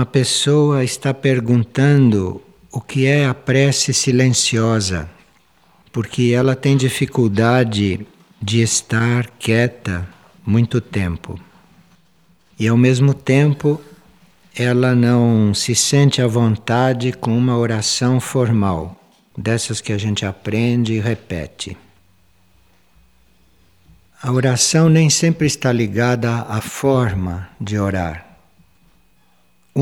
Uma pessoa está perguntando o que é a prece silenciosa, porque ela tem dificuldade de estar quieta muito tempo. E ao mesmo tempo, ela não se sente à vontade com uma oração formal, dessas que a gente aprende e repete. A oração nem sempre está ligada à forma de orar.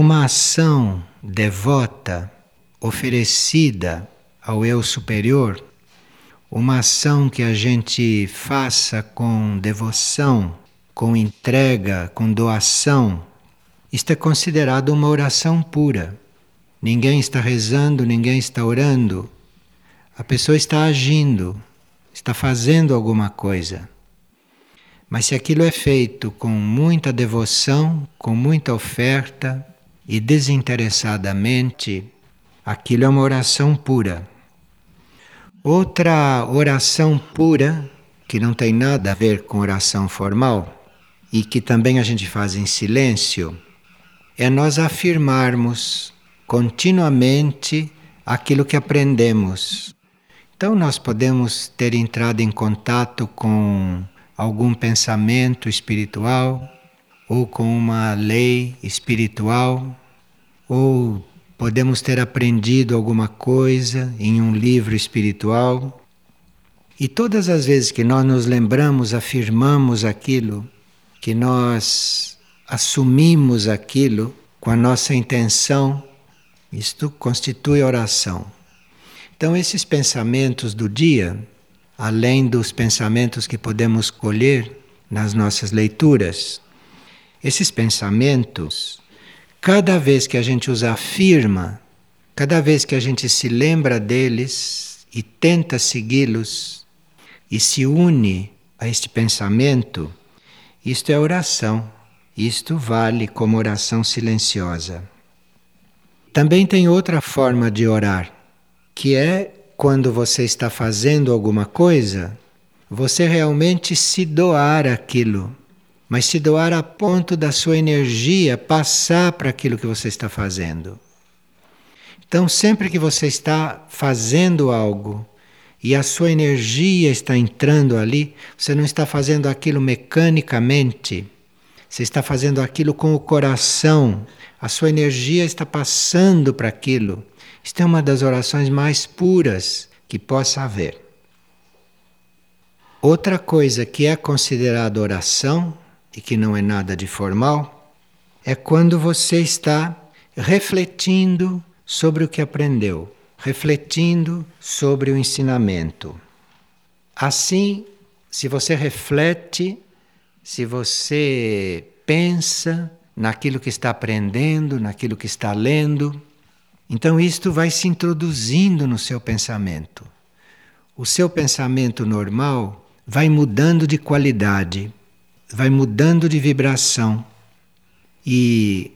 Uma ação devota oferecida ao eu superior, uma ação que a gente faça com devoção, com entrega, com doação, isto é considerado uma oração pura. Ninguém está rezando, ninguém está orando. A pessoa está agindo, está fazendo alguma coisa. Mas se aquilo é feito com muita devoção, com muita oferta, e desinteressadamente, aquilo é uma oração pura. Outra oração pura, que não tem nada a ver com oração formal, e que também a gente faz em silêncio, é nós afirmarmos continuamente aquilo que aprendemos. Então, nós podemos ter entrado em contato com algum pensamento espiritual ou com uma lei espiritual, ou podemos ter aprendido alguma coisa em um livro espiritual. E todas as vezes que nós nos lembramos, afirmamos aquilo, que nós assumimos aquilo com a nossa intenção, isto constitui oração. Então, esses pensamentos do dia, além dos pensamentos que podemos colher nas nossas leituras, esses pensamentos, cada vez que a gente os afirma, cada vez que a gente se lembra deles e tenta segui-los e se une a este pensamento, isto é oração. Isto vale como oração silenciosa. Também tem outra forma de orar, que é quando você está fazendo alguma coisa, você realmente se doar aquilo mas se doar a ponto da sua energia passar para aquilo que você está fazendo. Então, sempre que você está fazendo algo e a sua energia está entrando ali, você não está fazendo aquilo mecanicamente, você está fazendo aquilo com o coração, a sua energia está passando para aquilo. Isto é uma das orações mais puras que possa haver. Outra coisa que é considerada oração e que não é nada de formal, é quando você está refletindo sobre o que aprendeu, refletindo sobre o ensinamento. Assim, se você reflete, se você pensa naquilo que está aprendendo, naquilo que está lendo, então isto vai se introduzindo no seu pensamento. O seu pensamento normal vai mudando de qualidade vai mudando de vibração. E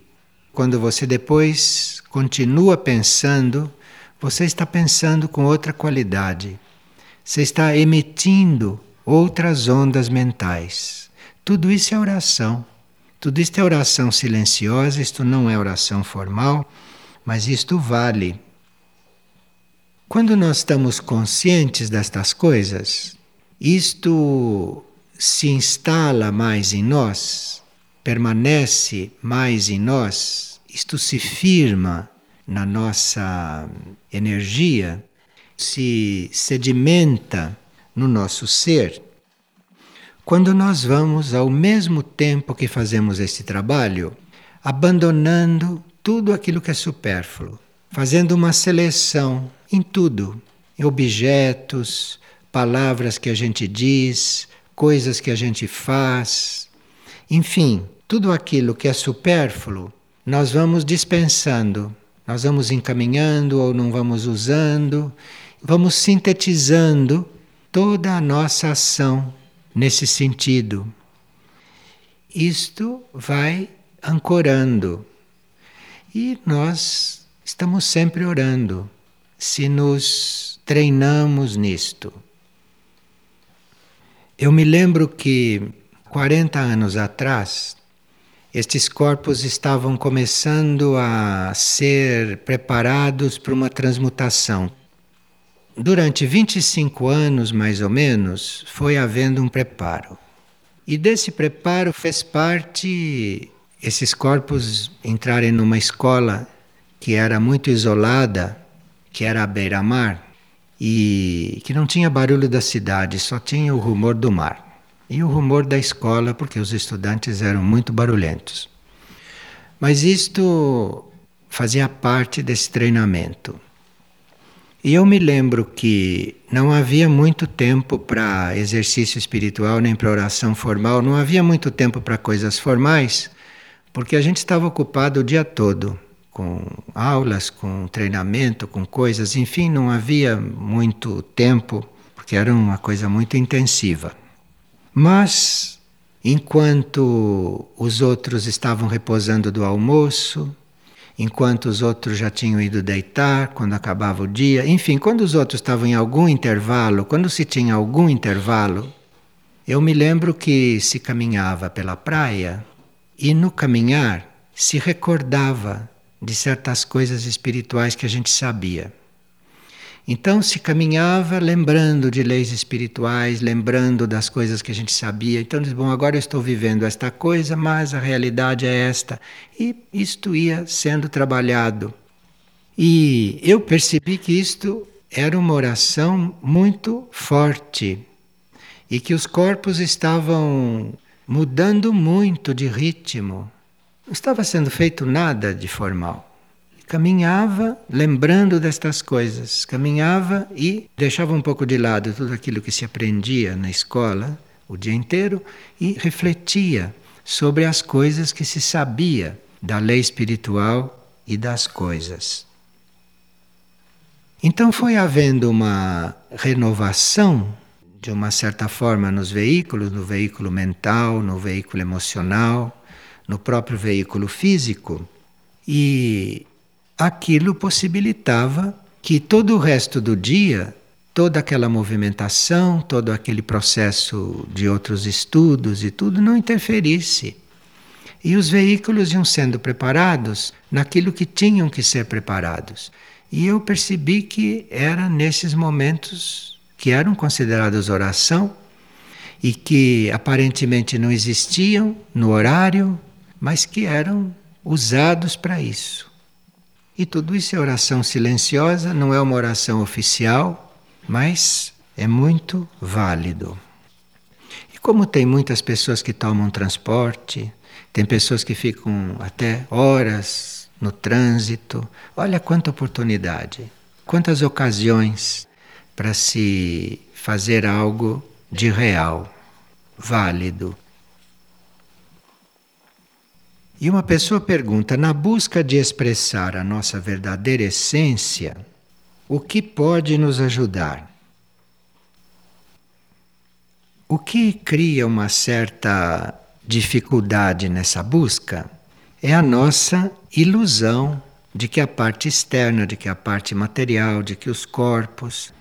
quando você depois continua pensando, você está pensando com outra qualidade. Você está emitindo outras ondas mentais. Tudo isso é oração. Tudo isto é oração silenciosa, isto não é oração formal, mas isto vale. Quando nós estamos conscientes destas coisas, isto se instala mais em nós, permanece mais em nós, isto se firma na nossa energia, se sedimenta no nosso ser. Quando nós vamos, ao mesmo tempo que fazemos este trabalho, abandonando tudo aquilo que é supérfluo, fazendo uma seleção em tudo, em objetos, palavras que a gente diz, coisas que a gente faz, enfim, tudo aquilo que é supérfluo, nós vamos dispensando, nós vamos encaminhando ou não vamos usando, vamos sintetizando toda a nossa ação nesse sentido. Isto vai ancorando. E nós estamos sempre orando. Se nos treinamos nisto. Eu me lembro que 40 anos atrás estes corpos estavam começando a ser preparados para uma transmutação. Durante 25 anos, mais ou menos, foi havendo um preparo. E desse preparo fez parte esses corpos entrarem numa escola que era muito isolada, que era a beira-mar, e que não tinha barulho da cidade, só tinha o rumor do mar e o rumor da escola, porque os estudantes eram muito barulhentos. Mas isto fazia parte desse treinamento. E eu me lembro que não havia muito tempo para exercício espiritual nem para oração formal, não havia muito tempo para coisas formais, porque a gente estava ocupado o dia todo com aulas, com treinamento, com coisas, enfim, não havia muito tempo, porque era uma coisa muito intensiva. Mas, enquanto os outros estavam repousando do almoço, enquanto os outros já tinham ido deitar, quando acabava o dia, enfim, quando os outros estavam em algum intervalo, quando se tinha algum intervalo, eu me lembro que se caminhava pela praia e no caminhar se recordava de certas coisas espirituais que a gente sabia. Então se caminhava lembrando de leis espirituais, lembrando das coisas que a gente sabia. Então diz, bom, agora eu estou vivendo esta coisa, mas a realidade é esta. E isto ia sendo trabalhado. E eu percebi que isto era uma oração muito forte e que os corpos estavam mudando muito de ritmo. Não estava sendo feito nada de formal caminhava lembrando destas coisas, caminhava e deixava um pouco de lado tudo aquilo que se aprendia na escola o dia inteiro e refletia sobre as coisas que se sabia da lei espiritual e das coisas. Então foi havendo uma renovação, de uma certa forma, nos veículos, no veículo mental, no veículo emocional, no próprio veículo físico. E aquilo possibilitava que todo o resto do dia, toda aquela movimentação, todo aquele processo de outros estudos e tudo não interferisse. E os veículos iam sendo preparados naquilo que tinham que ser preparados. E eu percebi que era nesses momentos que eram considerados oração e que aparentemente não existiam no horário, mas que eram usados para isso. E tudo isso é oração silenciosa, não é uma oração oficial, mas é muito válido. E como tem muitas pessoas que tomam transporte, tem pessoas que ficam até horas no trânsito, olha quanta oportunidade, quantas ocasiões para se fazer algo de real, válido. E uma pessoa pergunta: na busca de expressar a nossa verdadeira essência, o que pode nos ajudar? O que cria uma certa dificuldade nessa busca é a nossa ilusão de que a parte externa, de que a parte material, de que os corpos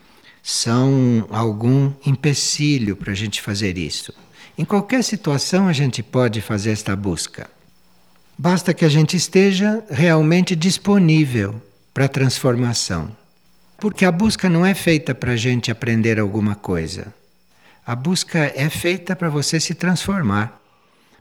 são algum empecilho para a gente fazer isso. Em qualquer situação a gente pode fazer esta busca. Basta que a gente esteja realmente disponível para a transformação. Porque a busca não é feita para a gente aprender alguma coisa. A busca é feita para você se transformar,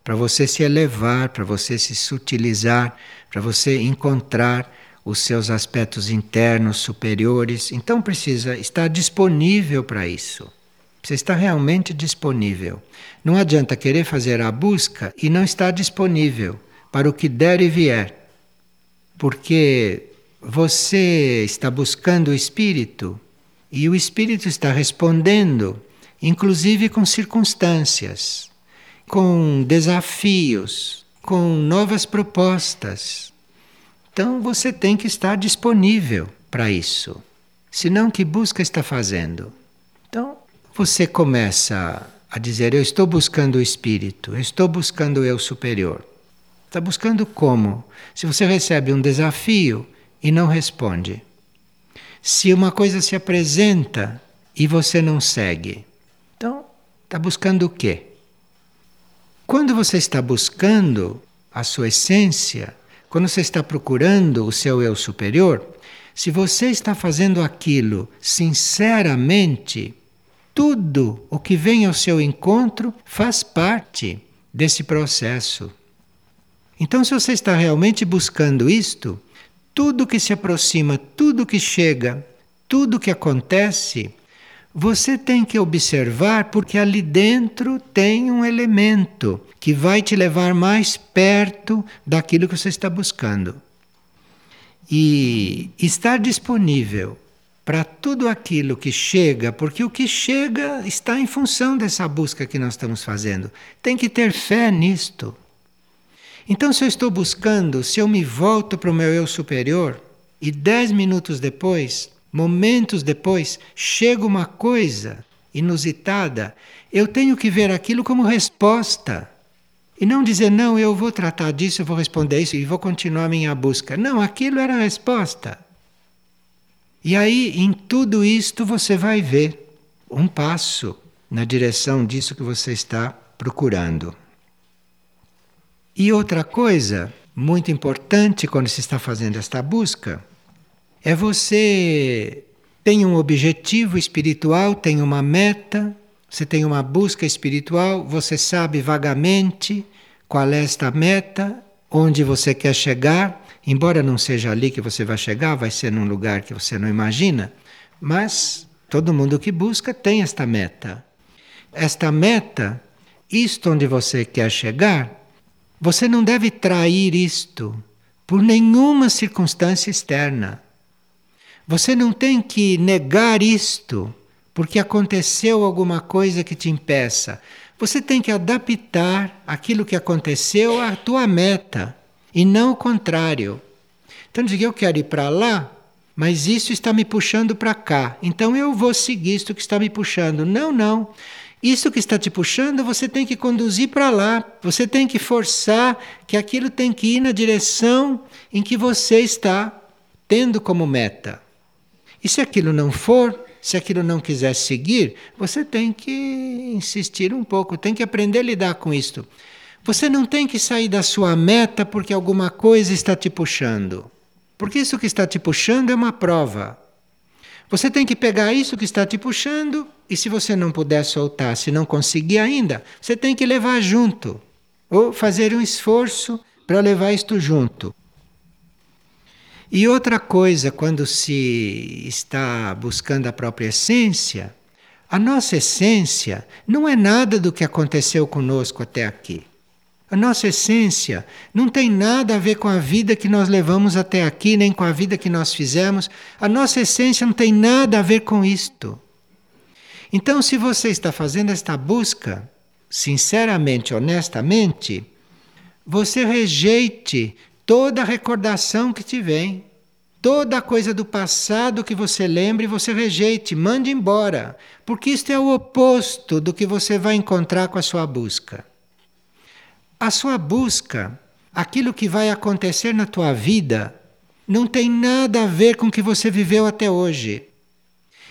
para você se elevar, para você se sutilizar, para você encontrar os seus aspectos internos superiores. Então precisa estar disponível para isso. Você está realmente disponível. Não adianta querer fazer a busca e não estar disponível para o que der e vier. Porque você está buscando o Espírito e o Espírito está respondendo, inclusive com circunstâncias, com desafios, com novas propostas. Então você tem que estar disponível para isso. Senão, que busca está fazendo? Então, você começa a dizer: Eu estou buscando o Espírito, eu estou buscando o eu superior. Está buscando como? Se você recebe um desafio e não responde. Se uma coisa se apresenta e você não segue. Então, está buscando o quê? Quando você está buscando, a sua essência, quando você está procurando o seu eu superior, se você está fazendo aquilo sinceramente, tudo o que vem ao seu encontro faz parte desse processo. Então, se você está realmente buscando isto, tudo que se aproxima, tudo que chega, tudo que acontece, você tem que observar porque ali dentro tem um elemento que vai te levar mais perto daquilo que você está buscando. E estar disponível para tudo aquilo que chega, porque o que chega está em função dessa busca que nós estamos fazendo. Tem que ter fé nisto. Então, se eu estou buscando, se eu me volto para o meu eu superior e dez minutos depois momentos depois, chega uma coisa inusitada, eu tenho que ver aquilo como resposta. E não dizer, não, eu vou tratar disso, eu vou responder isso e vou continuar minha busca. Não, aquilo era a resposta. E aí, em tudo isto, você vai ver um passo na direção disso que você está procurando. E outra coisa muito importante quando se está fazendo esta busca é você tem um objetivo espiritual, tem uma meta, você tem uma busca espiritual, você sabe vagamente qual é esta meta, onde você quer chegar, embora não seja ali que você vai chegar, vai ser num lugar que você não imagina, mas todo mundo que busca tem esta meta. Esta meta, isto onde você quer chegar, você não deve trair isto por nenhuma circunstância externa. Você não tem que negar isto porque aconteceu alguma coisa que te impeça. Você tem que adaptar aquilo que aconteceu à tua meta e não o contrário. Então diga eu quero ir para lá, mas isso está me puxando para cá. Então eu vou seguir isto que está me puxando. Não, não. Isso que está te puxando, você tem que conduzir para lá. Você tem que forçar que aquilo tem que ir na direção em que você está tendo como meta. E se aquilo não for, se aquilo não quiser seguir, você tem que insistir um pouco, tem que aprender a lidar com isto. Você não tem que sair da sua meta porque alguma coisa está te puxando. Porque isso que está te puxando é uma prova. Você tem que pegar isso que está te puxando e se você não puder soltar, se não conseguir ainda, você tem que levar junto. Ou fazer um esforço para levar isto junto. E outra coisa, quando se está buscando a própria essência, a nossa essência não é nada do que aconteceu conosco até aqui. A nossa essência não tem nada a ver com a vida que nós levamos até aqui, nem com a vida que nós fizemos. A nossa essência não tem nada a ver com isto. Então, se você está fazendo esta busca, sinceramente, honestamente, você rejeite toda recordação que te vem, toda coisa do passado que você lembre, você rejeite, mande embora, porque isto é o oposto do que você vai encontrar com a sua busca. A sua busca, aquilo que vai acontecer na tua vida, não tem nada a ver com o que você viveu até hoje.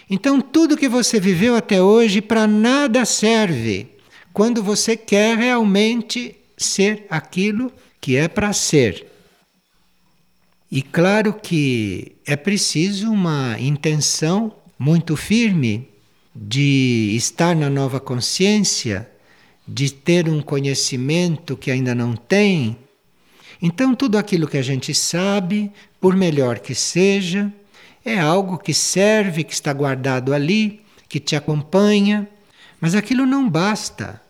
Então, tudo que você viveu até hoje para nada serve quando você quer realmente ser aquilo que é para ser. E claro que é preciso uma intenção muito firme de estar na nova consciência, de ter um conhecimento que ainda não tem. Então, tudo aquilo que a gente sabe, por melhor que seja, é algo que serve, que está guardado ali, que te acompanha, mas aquilo não basta.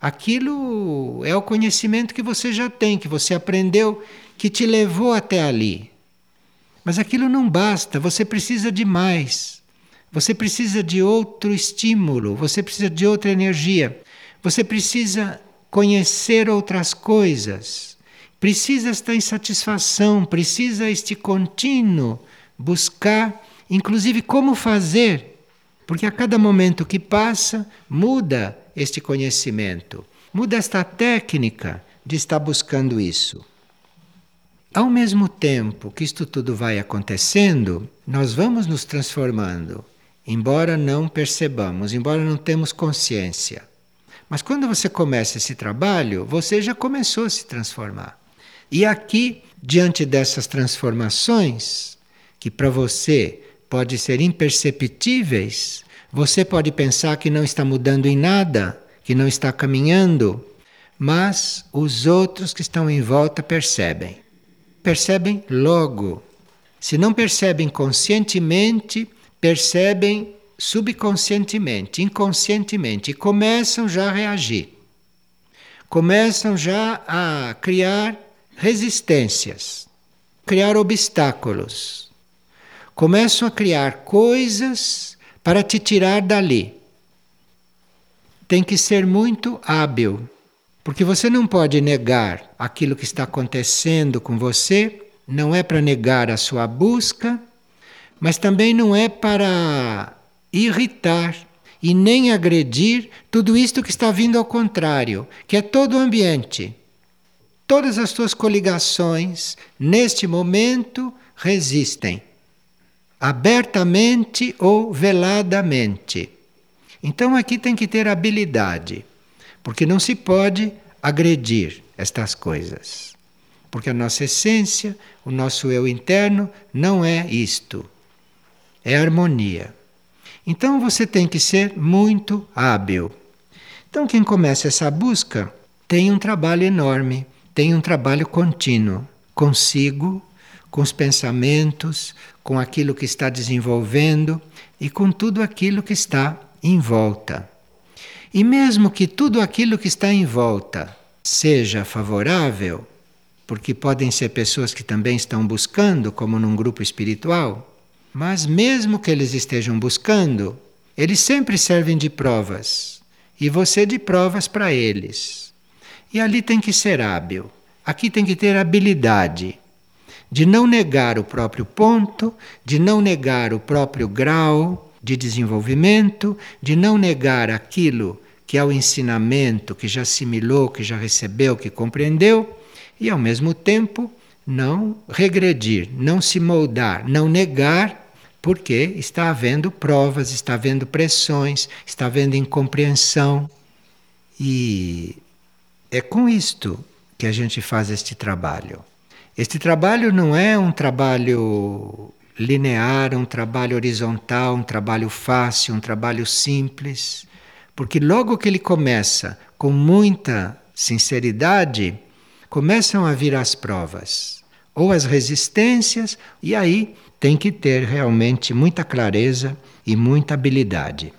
Aquilo é o conhecimento que você já tem, que você aprendeu, que te levou até ali. Mas aquilo não basta, você precisa de mais. Você precisa de outro estímulo, você precisa de outra energia. Você precisa conhecer outras coisas. Precisa esta insatisfação, precisa este contínuo buscar, inclusive como fazer, porque a cada momento que passa muda este conhecimento, muda esta técnica de estar buscando isso. Ao mesmo tempo que isto tudo vai acontecendo, nós vamos nos transformando, embora não percebamos, embora não temos consciência. Mas quando você começa esse trabalho, você já começou a se transformar. E aqui, diante dessas transformações, que para você pode ser imperceptíveis, você pode pensar que não está mudando em nada, que não está caminhando, mas os outros que estão em volta percebem. Percebem logo. Se não percebem conscientemente, percebem subconscientemente, inconscientemente, começam já a reagir. Começam já a criar resistências, criar obstáculos. Começam a criar coisas para te tirar dali. Tem que ser muito hábil, porque você não pode negar aquilo que está acontecendo com você, não é para negar a sua busca, mas também não é para irritar e nem agredir tudo isto que está vindo ao contrário, que é todo o ambiente. Todas as tuas coligações, neste momento, resistem, abertamente ou veladamente. Então aqui tem que ter habilidade, porque não se pode agredir estas coisas. Porque a nossa essência, o nosso eu interno, não é isto. É harmonia. Então você tem que ser muito hábil. Então, quem começa essa busca tem um trabalho enorme, tem um trabalho contínuo consigo, com os pensamentos, com aquilo que está desenvolvendo e com tudo aquilo que está em volta. E mesmo que tudo aquilo que está em volta seja favorável, porque podem ser pessoas que também estão buscando, como num grupo espiritual, mas mesmo que eles estejam buscando, eles sempre servem de provas. E você de provas para eles. E ali tem que ser hábil. Aqui tem que ter habilidade de não negar o próprio ponto, de não negar o próprio grau de desenvolvimento, de não negar aquilo que é o ensinamento que já assimilou, que já recebeu, que compreendeu, e ao mesmo tempo não regredir, não se moldar, não negar, porque está havendo provas, está havendo pressões, está havendo incompreensão. E é com isto que a gente faz este trabalho. Este trabalho não é um trabalho linear, um trabalho horizontal, um trabalho fácil, um trabalho simples, porque logo que ele começa com muita sinceridade, começam a vir as provas ou as resistências, e aí tem que ter realmente muita clareza e muita habilidade.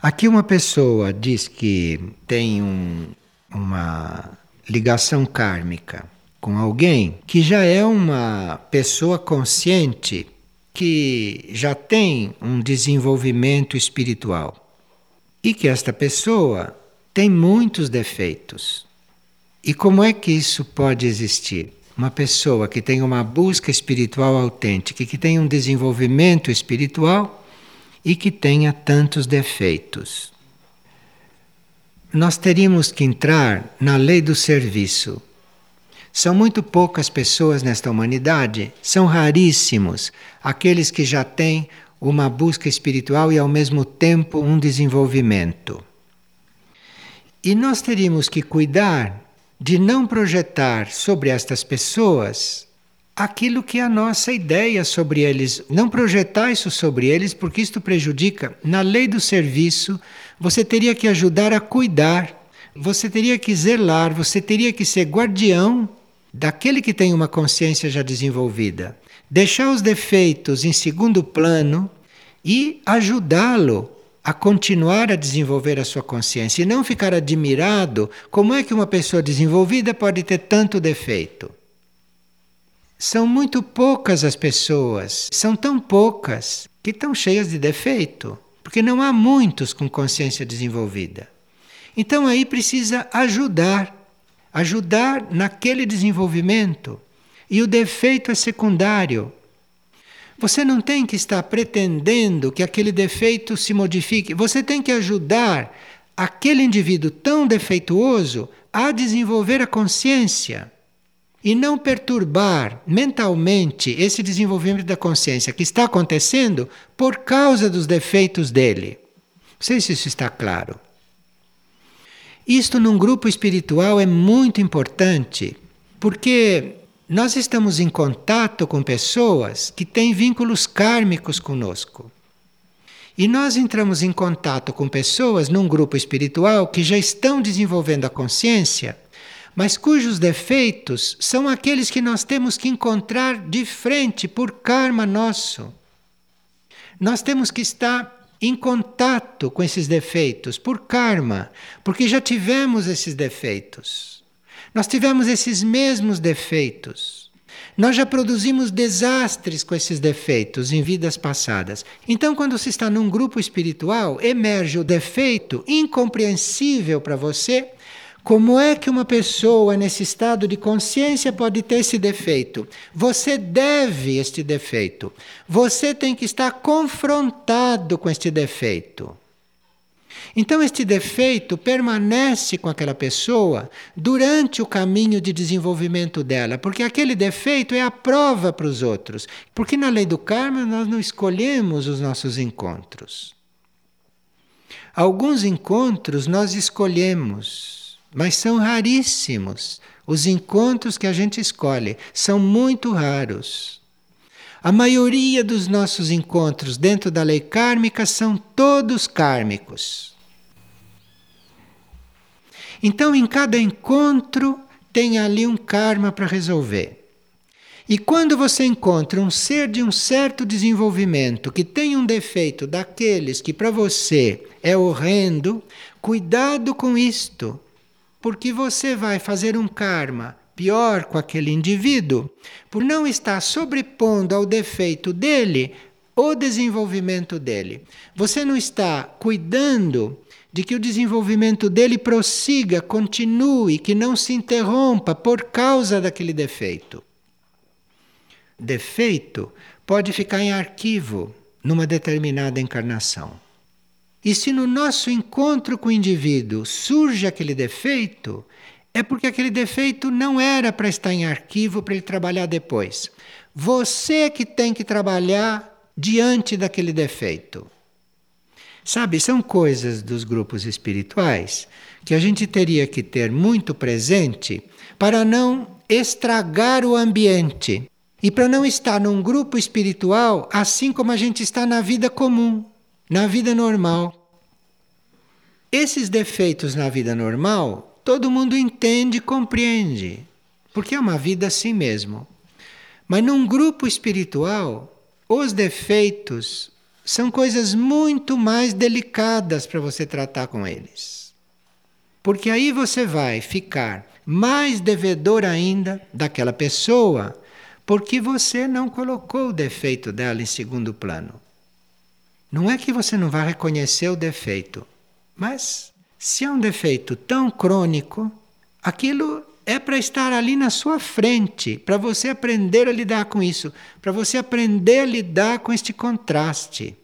Aqui uma pessoa diz que tem um, uma ligação kármica com alguém que já é uma pessoa consciente que já tem um desenvolvimento espiritual e que esta pessoa tem muitos defeitos. E como é que isso pode existir? Uma pessoa que tem uma busca espiritual autêntica, que tem um desenvolvimento espiritual e que tenha tantos defeitos. Nós teríamos que entrar na lei do serviço. São muito poucas pessoas nesta humanidade, são raríssimos aqueles que já têm uma busca espiritual e ao mesmo tempo um desenvolvimento. E nós teríamos que cuidar de não projetar sobre estas pessoas aquilo que é a nossa ideia sobre eles. Não projetar isso sobre eles, porque isto prejudica. Na lei do serviço, você teria que ajudar a cuidar, você teria que zelar, você teria que ser guardião daquele que tem uma consciência já desenvolvida. Deixar os defeitos em segundo plano e ajudá-lo a continuar a desenvolver a sua consciência e não ficar admirado como é que uma pessoa desenvolvida pode ter tanto defeito. São muito poucas as pessoas, são tão poucas que estão cheias de defeito, porque não há muitos com consciência desenvolvida. Então aí precisa ajudar, ajudar naquele desenvolvimento. E o defeito é secundário, você não tem que estar pretendendo que aquele defeito se modifique. Você tem que ajudar aquele indivíduo tão defeituoso a desenvolver a consciência e não perturbar mentalmente esse desenvolvimento da consciência que está acontecendo por causa dos defeitos dele. Não sei se isso está claro. Isto num grupo espiritual é muito importante, porque nós estamos em contato com pessoas que têm vínculos kármicos conosco. E nós entramos em contato com pessoas num grupo espiritual que já estão desenvolvendo a consciência, mas cujos defeitos são aqueles que nós temos que encontrar de frente por karma nosso. Nós temos que estar em contato com esses defeitos por karma, porque já tivemos esses defeitos. Nós tivemos esses mesmos defeitos. Nós já produzimos desastres com esses defeitos em vidas passadas. Então, quando se está num grupo espiritual, emerge o defeito incompreensível para você. Como é que uma pessoa nesse estado de consciência pode ter esse defeito? Você deve este defeito. Você tem que estar confrontado com este defeito. Então, este defeito permanece com aquela pessoa durante o caminho de desenvolvimento dela, porque aquele defeito é a prova para os outros. Porque na lei do karma nós não escolhemos os nossos encontros. Alguns encontros nós escolhemos, mas são raríssimos. Os encontros que a gente escolhe são muito raros. A maioria dos nossos encontros dentro da lei kármica são todos kármicos. Então, em cada encontro, tem ali um karma para resolver. E quando você encontra um ser de um certo desenvolvimento que tem um defeito daqueles que para você é horrendo, cuidado com isto, porque você vai fazer um karma pior com aquele indivíduo por não estar sobrepondo ao defeito dele o desenvolvimento dele. Você não está cuidando de que o desenvolvimento dele prossiga, continue, que não se interrompa por causa daquele defeito. Defeito pode ficar em arquivo numa determinada encarnação. E se no nosso encontro com o indivíduo surge aquele defeito, é porque aquele defeito não era para estar em arquivo para ele trabalhar depois. Você é que tem que trabalhar diante daquele defeito. Sabe, são coisas dos grupos espirituais que a gente teria que ter muito presente para não estragar o ambiente e para não estar num grupo espiritual assim como a gente está na vida comum, na vida normal. Esses defeitos na vida normal, todo mundo entende e compreende, porque é uma vida assim mesmo. Mas num grupo espiritual, os defeitos são coisas muito mais delicadas para você tratar com eles. Porque aí você vai ficar mais devedor ainda daquela pessoa, porque você não colocou o defeito dela em segundo plano. Não é que você não vai reconhecer o defeito, mas se é um defeito tão crônico, aquilo é para estar ali na sua frente, para você aprender a lidar com isso, para você aprender a lidar com este contraste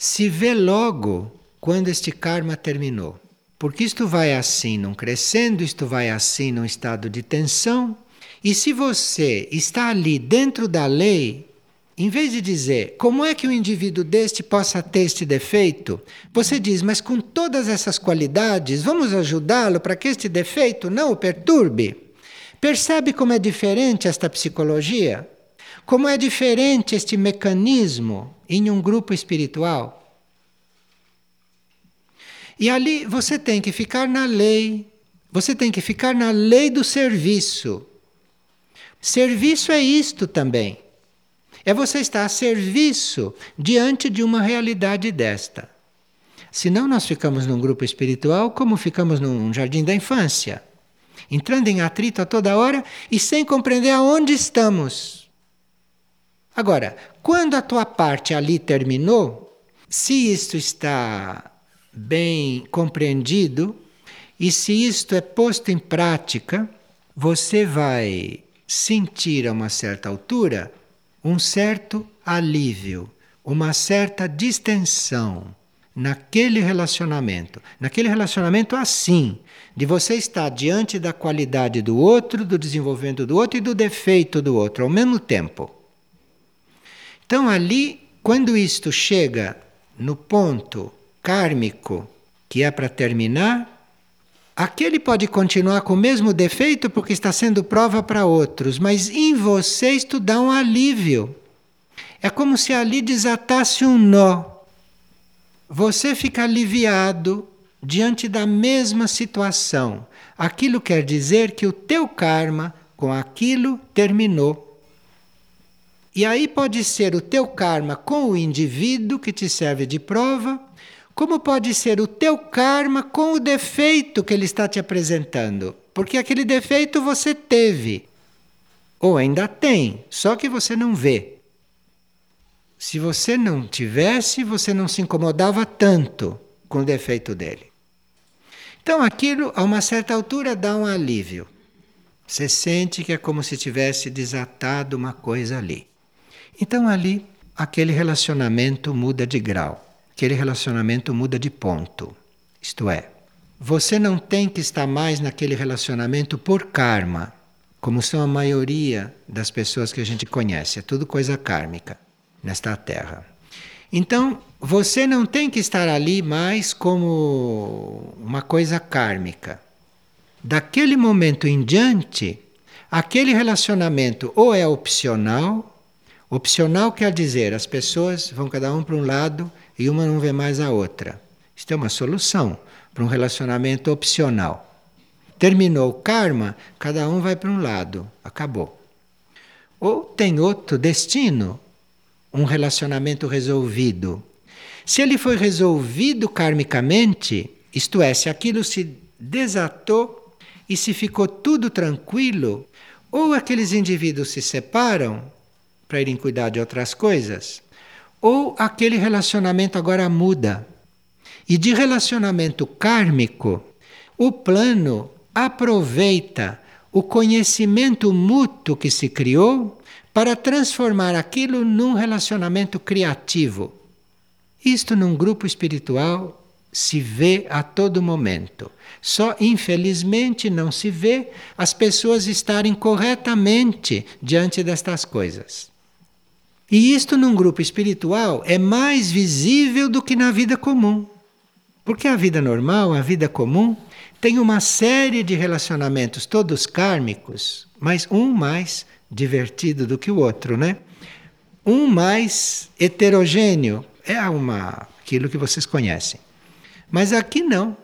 se vê logo quando este karma terminou. Porque isto vai assim num crescendo, isto vai assim num estado de tensão. E se você está ali dentro da lei, em vez de dizer como é que um indivíduo deste possa ter este defeito, você diz, mas com todas essas qualidades, vamos ajudá-lo para que este defeito não o perturbe. Percebe como é diferente esta psicologia? Como é diferente este mecanismo em um grupo espiritual? E ali você tem que ficar na lei, você tem que ficar na lei do serviço. Serviço é isto também. É você estar a serviço diante de uma realidade desta. Senão nós ficamos num grupo espiritual como ficamos num jardim da infância, entrando em atrito a toda hora e sem compreender aonde estamos. Agora, quando a tua parte ali terminou, se isto está bem compreendido, e se isto é posto em prática, você vai sentir a uma certa altura um certo alívio, uma certa distensão naquele relacionamento. Naquele relacionamento assim, de você estar diante da qualidade do outro, do desenvolvimento do outro e do defeito do outro ao mesmo tempo. Então ali, quando isto chega no ponto kármico que é para terminar, aquele pode continuar com o mesmo defeito porque está sendo prova para outros, mas em você isto dá um alívio. É como se ali desatasse um nó. Você fica aliviado diante da mesma situação. Aquilo quer dizer que o teu karma com aquilo terminou. E aí pode ser o teu karma com o indivíduo que te serve de prova, como pode ser o teu karma com o defeito que ele está te apresentando. Porque aquele defeito você teve, ou ainda tem, só que você não vê. Se você não tivesse, você não se incomodava tanto com o defeito dele. Então aquilo, a uma certa altura, dá um alívio. Você sente que é como se tivesse desatado uma coisa ali. Então ali aquele relacionamento muda de grau, aquele relacionamento muda de ponto. Isto é, você não tem que estar mais naquele relacionamento por karma, como são a maioria das pessoas que a gente conhece, é tudo coisa kármica nesta terra. Então, você não tem que estar ali mais como uma coisa kármica. Daquele momento em diante, aquele relacionamento ou é opcional Opcional quer dizer as pessoas vão cada um para um lado e uma não vê mais a outra. Isto é uma solução para um relacionamento opcional. Terminou o karma, cada um vai para um lado, acabou. Ou tem outro destino, um relacionamento resolvido. Se ele foi resolvido karmicamente, isto é, se aquilo se desatou e se ficou tudo tranquilo, ou aqueles indivíduos se separam para irem cuidar de outras coisas, ou aquele relacionamento agora muda. E de relacionamento kármico, o plano aproveita o conhecimento mútuo que se criou para transformar aquilo num relacionamento criativo. Isto num grupo espiritual se vê a todo momento. Só, infelizmente, não se vê as pessoas estarem corretamente diante destas coisas. E isto num grupo espiritual é mais visível do que na vida comum. Porque a vida normal, a vida comum, tem uma série de relacionamentos, todos kármicos, mas um mais divertido do que o outro, né? Um mais heterogêneo, é uma, aquilo que vocês conhecem. Mas aqui não.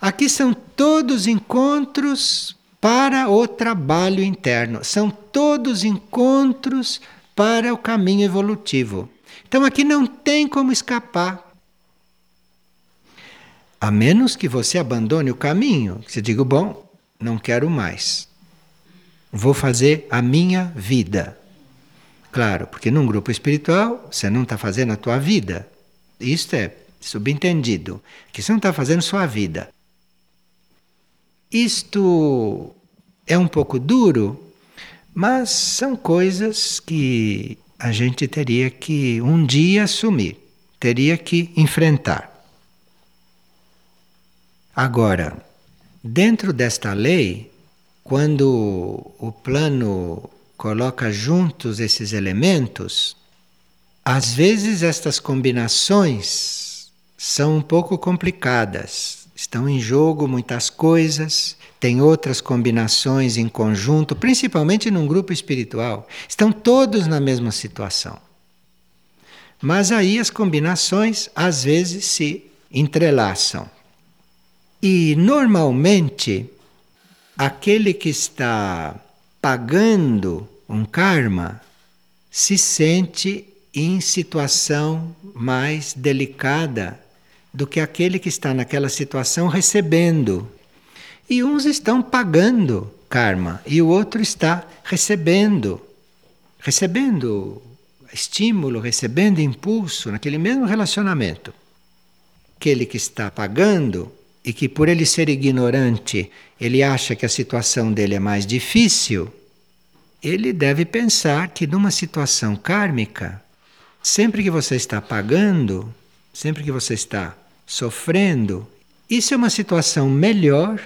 Aqui são todos encontros para o trabalho interno, são todos encontros para o caminho evolutivo. Então aqui não tem como escapar. A menos que você abandone o caminho, que você diga, bom, não quero mais. Vou fazer a minha vida. Claro, porque num grupo espiritual você não está fazendo a tua vida. Isto é subentendido, que você não está fazendo sua vida. Isto é um pouco duro, mas são coisas que a gente teria que um dia assumir, teria que enfrentar. Agora, dentro desta lei, quando o plano coloca juntos esses elementos, às vezes estas combinações são um pouco complicadas. Estão em jogo muitas coisas, tem outras combinações em conjunto, principalmente num grupo espiritual. Estão todos na mesma situação. Mas aí as combinações às vezes se entrelaçam. E normalmente aquele que está pagando um karma se sente em situação mais delicada do que aquele que está naquela situação recebendo e uns estão pagando karma e o outro está recebendo, recebendo estímulo, recebendo impulso naquele mesmo relacionamento. Aquele que está pagando e que por ele ser ignorante, ele acha que a situação dele é mais difícil, ele deve pensar que numa situação kármica, sempre que você está pagando, sempre que você está sofrendo, isso é uma situação melhor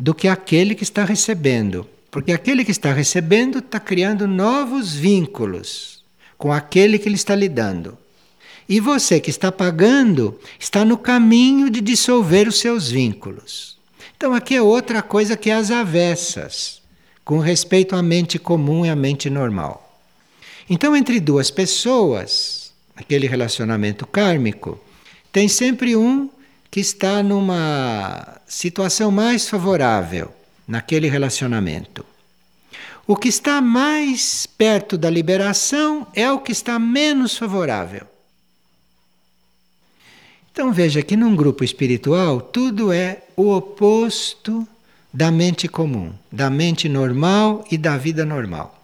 do que aquele que está recebendo. Porque aquele que está recebendo está criando novos vínculos com aquele que ele está lidando. E você que está pagando está no caminho de dissolver os seus vínculos. Então aqui é outra coisa que é as avessas, com respeito à mente comum e à mente normal. Então, entre duas pessoas, aquele relacionamento kármico, tem sempre um que está numa situação mais favorável naquele relacionamento. O que está mais perto da liberação é o que está menos favorável. Então veja que num grupo espiritual tudo é o oposto da mente comum, da mente normal e da vida normal.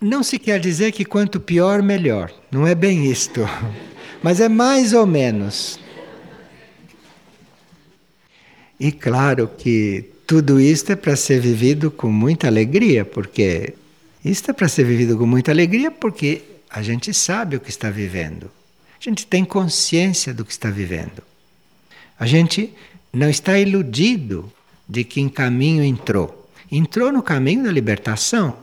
Não se quer dizer que quanto pior, melhor. Não é bem isto. Mas é mais ou menos. E claro que tudo isto é para ser vivido com muita alegria, porque isto é para ser vivido com muita alegria porque a gente sabe o que está vivendo. A gente tem consciência do que está vivendo. A gente não está iludido de que em caminho entrou. Entrou no caminho da libertação,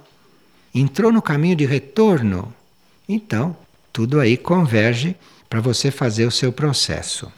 entrou no caminho de retorno. Então, tudo aí converge para você fazer o seu processo.